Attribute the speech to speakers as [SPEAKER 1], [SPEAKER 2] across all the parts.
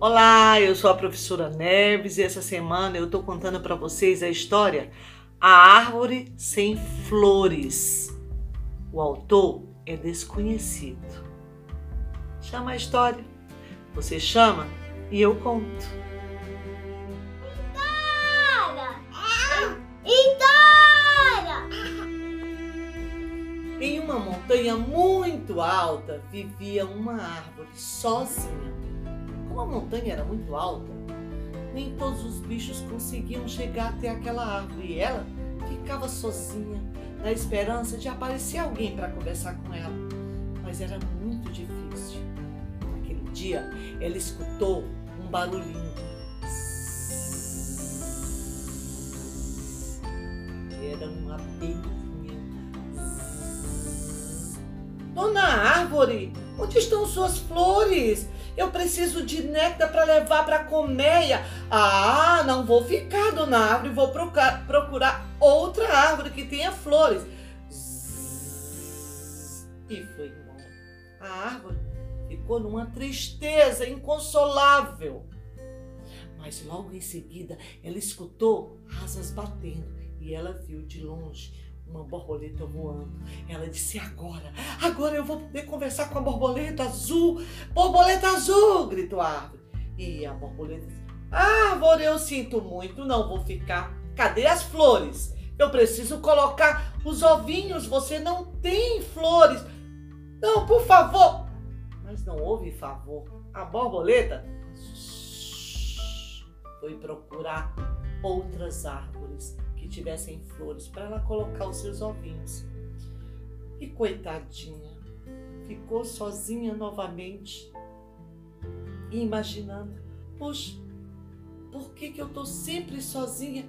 [SPEAKER 1] Olá, eu sou a professora Neves e essa semana eu estou contando para vocês a história A Árvore Sem Flores. O autor é desconhecido. Chama a história. Você chama e eu conto.
[SPEAKER 2] História!
[SPEAKER 1] Em uma montanha muito alta vivia uma árvore sozinha como a montanha era muito alta, nem todos os bichos conseguiam chegar até aquela árvore e ela ficava sozinha, na esperança de aparecer alguém para conversar com ela. Mas era muito difícil. Naquele dia, ela escutou um barulhinho. Era uma abelhinha. Dona Árvore, onde estão suas flores? Eu preciso de néctar para levar para a colmeia. Ah, não vou ficar, dona árvore, vou procurar, outra árvore que tenha flores. E foi embora. A árvore ficou numa tristeza inconsolável. Mas logo em seguida ela escutou asas batendo e ela viu de longe uma borboleta voando. Ela disse: Agora, agora eu vou poder conversar com a borboleta azul. Borboleta azul! gritou a árvore. E a borboleta disse: Árvore, eu sinto muito, não vou ficar. Cadê as flores? Eu preciso colocar os ovinhos. Você não tem flores. Não, por favor. Mas não houve favor. A borboleta foi procurar outras árvores que tivessem flores para ela colocar os seus ovinhos. E coitadinha, ficou sozinha novamente, imaginando: puxa, por que, que eu estou sempre sozinha?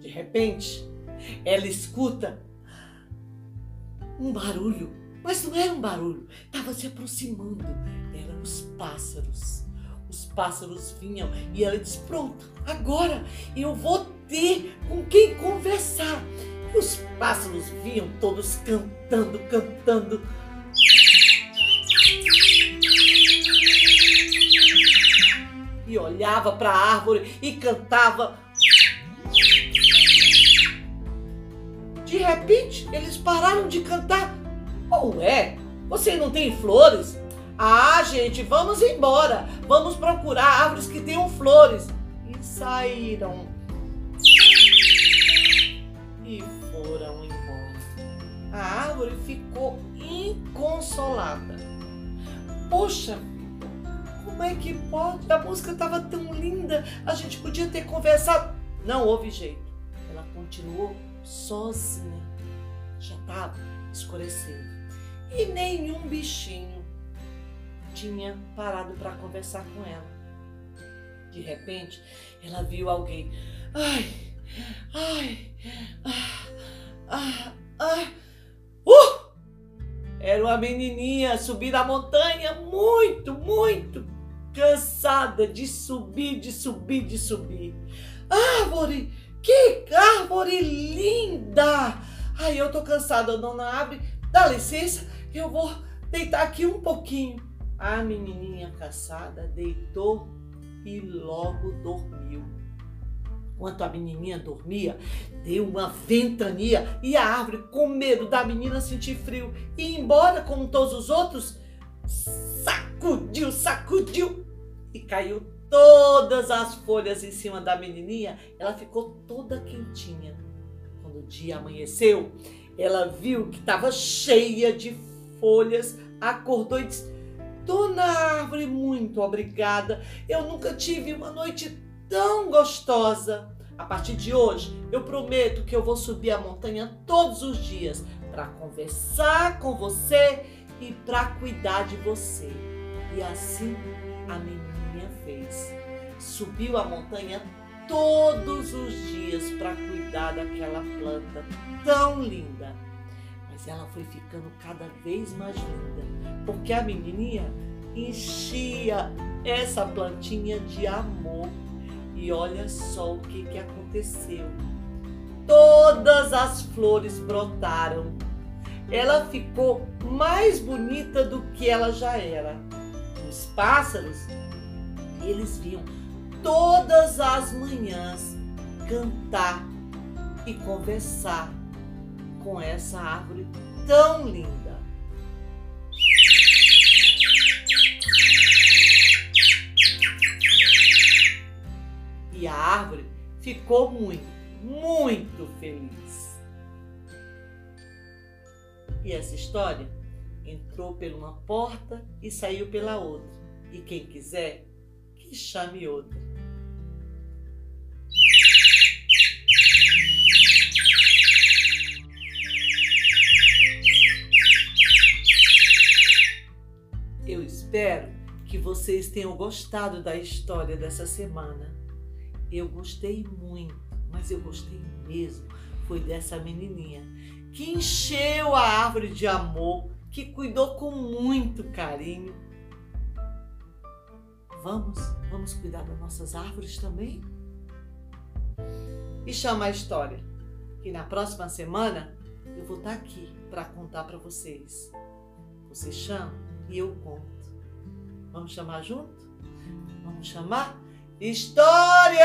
[SPEAKER 1] De repente, ela escuta um barulho, mas não era um barulho, estava se aproximando, eram os pássaros. Os pássaros vinham e ela disse: Pronto, agora eu vou ter com quem conversar. E os pássaros vinham todos cantando, cantando. E olhava para a árvore e cantava. De repente, eles pararam de cantar. Ou é? Você não tem flores? Ah, gente, vamos embora. Vamos procurar árvores que tenham flores. E saíram e foram embora. A árvore ficou inconsolada. Poxa como é que pode? A música estava tão linda, a gente podia ter conversado. Não houve jeito. Ela continuou sozinha. Já estava escurecendo. E nenhum bichinho tinha parado para conversar com ela. De repente, ela viu alguém. Ai, Ai, ah, ah. Uh! Era uma menininha subir a montanha muito, muito cansada de subir, de subir, de subir. Árvore! Que árvore linda! Ai, eu tô cansada, dona Abre. Dá licença, eu vou deitar aqui um pouquinho. A menininha cansada deitou e logo dormiu. Enquanto a menininha dormia, deu uma ventania e a árvore, com medo da menina sentir frio e embora como todos os outros, sacudiu, sacudiu e caiu todas as folhas em cima da menininha. Ela ficou toda quentinha. Quando o dia amanheceu, ela viu que estava cheia de folhas, acordou e disse: Árvore, muito obrigada. Eu nunca tive uma noite tão gostosa. A partir de hoje, eu prometo que eu vou subir a montanha todos os dias para conversar com você e para cuidar de você. E assim a menininha fez. Subiu a montanha todos os dias para cuidar daquela planta tão linda. Ela foi ficando cada vez mais linda, porque a menininha enchia essa plantinha de amor e olha só o que, que aconteceu. Todas as flores brotaram. Ela ficou mais bonita do que ela já era. Os pássaros, eles viam todas as manhãs cantar e conversar com essa árvore tão linda. E a árvore ficou muito, muito feliz. E essa história entrou por uma porta e saiu pela outra. E quem quiser, que chame outra. Espero que vocês tenham gostado da história dessa semana. Eu gostei muito, mas eu gostei mesmo. Foi dessa menininha que encheu a árvore de amor, que cuidou com muito carinho. Vamos, vamos cuidar das nossas árvores também? E chama a história, que na próxima semana eu vou estar aqui para contar para vocês. Você chama e eu conto. Vamos chamar junto? Vamos chamar Histórias!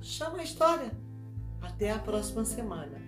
[SPEAKER 1] Chama a história. Até a próxima semana.